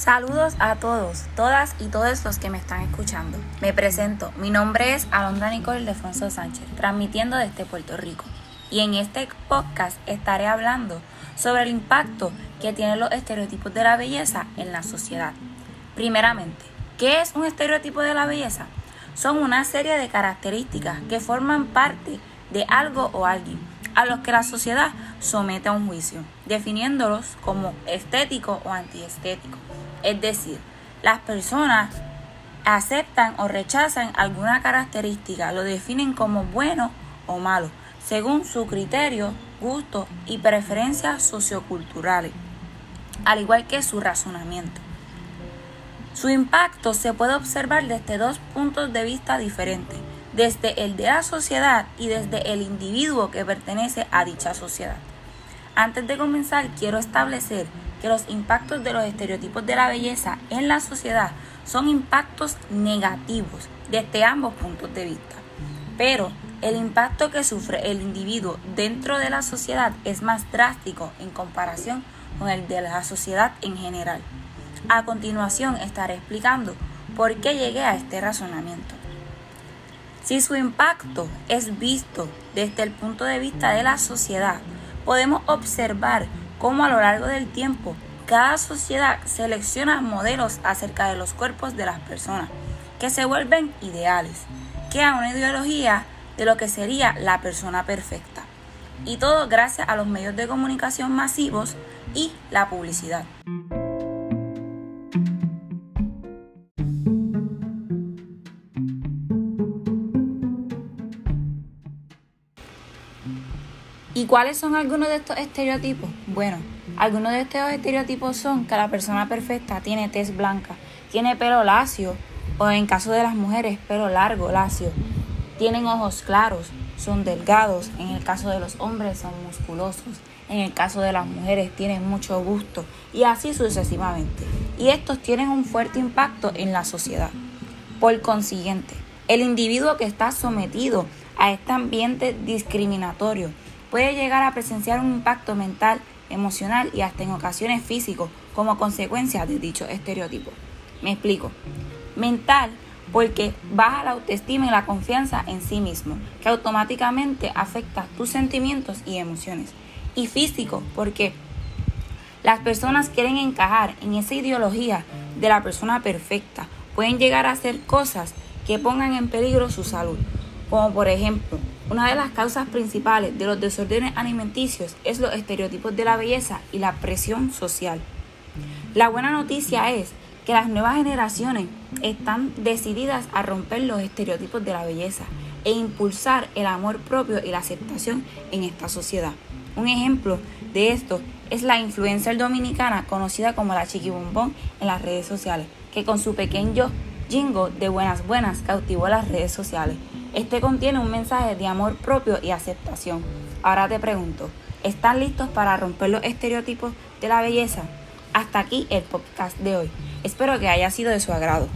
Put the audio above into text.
Saludos a todos, todas y todos los que me están escuchando. Me presento, mi nombre es Alondra Nicole Defonso Sánchez, transmitiendo desde Puerto Rico. Y en este podcast estaré hablando sobre el impacto que tienen los estereotipos de la belleza en la sociedad. Primeramente, ¿qué es un estereotipo de la belleza? Son una serie de características que forman parte de algo o alguien a los que la sociedad somete a un juicio, definiéndolos como estético o antiestético. Es decir, las personas aceptan o rechazan alguna característica, lo definen como bueno o malo, según su criterio, gusto y preferencias socioculturales, al igual que su razonamiento. Su impacto se puede observar desde dos puntos de vista diferentes, desde el de la sociedad y desde el individuo que pertenece a dicha sociedad. Antes de comenzar, quiero establecer que los impactos de los estereotipos de la belleza en la sociedad son impactos negativos desde ambos puntos de vista. Pero el impacto que sufre el individuo dentro de la sociedad es más drástico en comparación con el de la sociedad en general. A continuación estaré explicando por qué llegué a este razonamiento. Si su impacto es visto desde el punto de vista de la sociedad, podemos observar cómo a lo largo del tiempo cada sociedad selecciona modelos acerca de los cuerpos de las personas que se vuelven ideales, que a una ideología de lo que sería la persona perfecta. Y todo gracias a los medios de comunicación masivos y la publicidad. ¿Y cuáles son algunos de estos estereotipos? Bueno, algunos de estos estereotipos son que la persona perfecta tiene tez blanca, tiene pelo lacio, o en caso de las mujeres, pelo largo, lacio, tienen ojos claros, son delgados, en el caso de los hombres son musculosos, en el caso de las mujeres tienen mucho gusto, y así sucesivamente. Y estos tienen un fuerte impacto en la sociedad. Por consiguiente, el individuo que está sometido a este ambiente discriminatorio puede llegar a presenciar un impacto mental, emocional y hasta en ocasiones físico como consecuencia de dicho estereotipo. Me explico. Mental porque baja la autoestima y la confianza en sí mismo, que automáticamente afecta tus sentimientos y emociones. Y físico porque las personas quieren encajar en esa ideología de la persona perfecta, pueden llegar a hacer cosas que pongan en peligro su salud, como por ejemplo una de las causas principales de los desórdenes alimenticios es los estereotipos de la belleza y la presión social. La buena noticia es que las nuevas generaciones están decididas a romper los estereotipos de la belleza e impulsar el amor propio y la aceptación en esta sociedad. Un ejemplo de esto es la influencer dominicana conocida como la Chiqui Bombón en las redes sociales, que con su pequeño jingo de buenas buenas cautivó las redes sociales. Este contiene un mensaje de amor propio y aceptación. Ahora te pregunto, ¿están listos para romper los estereotipos de la belleza? Hasta aquí el podcast de hoy. Espero que haya sido de su agrado.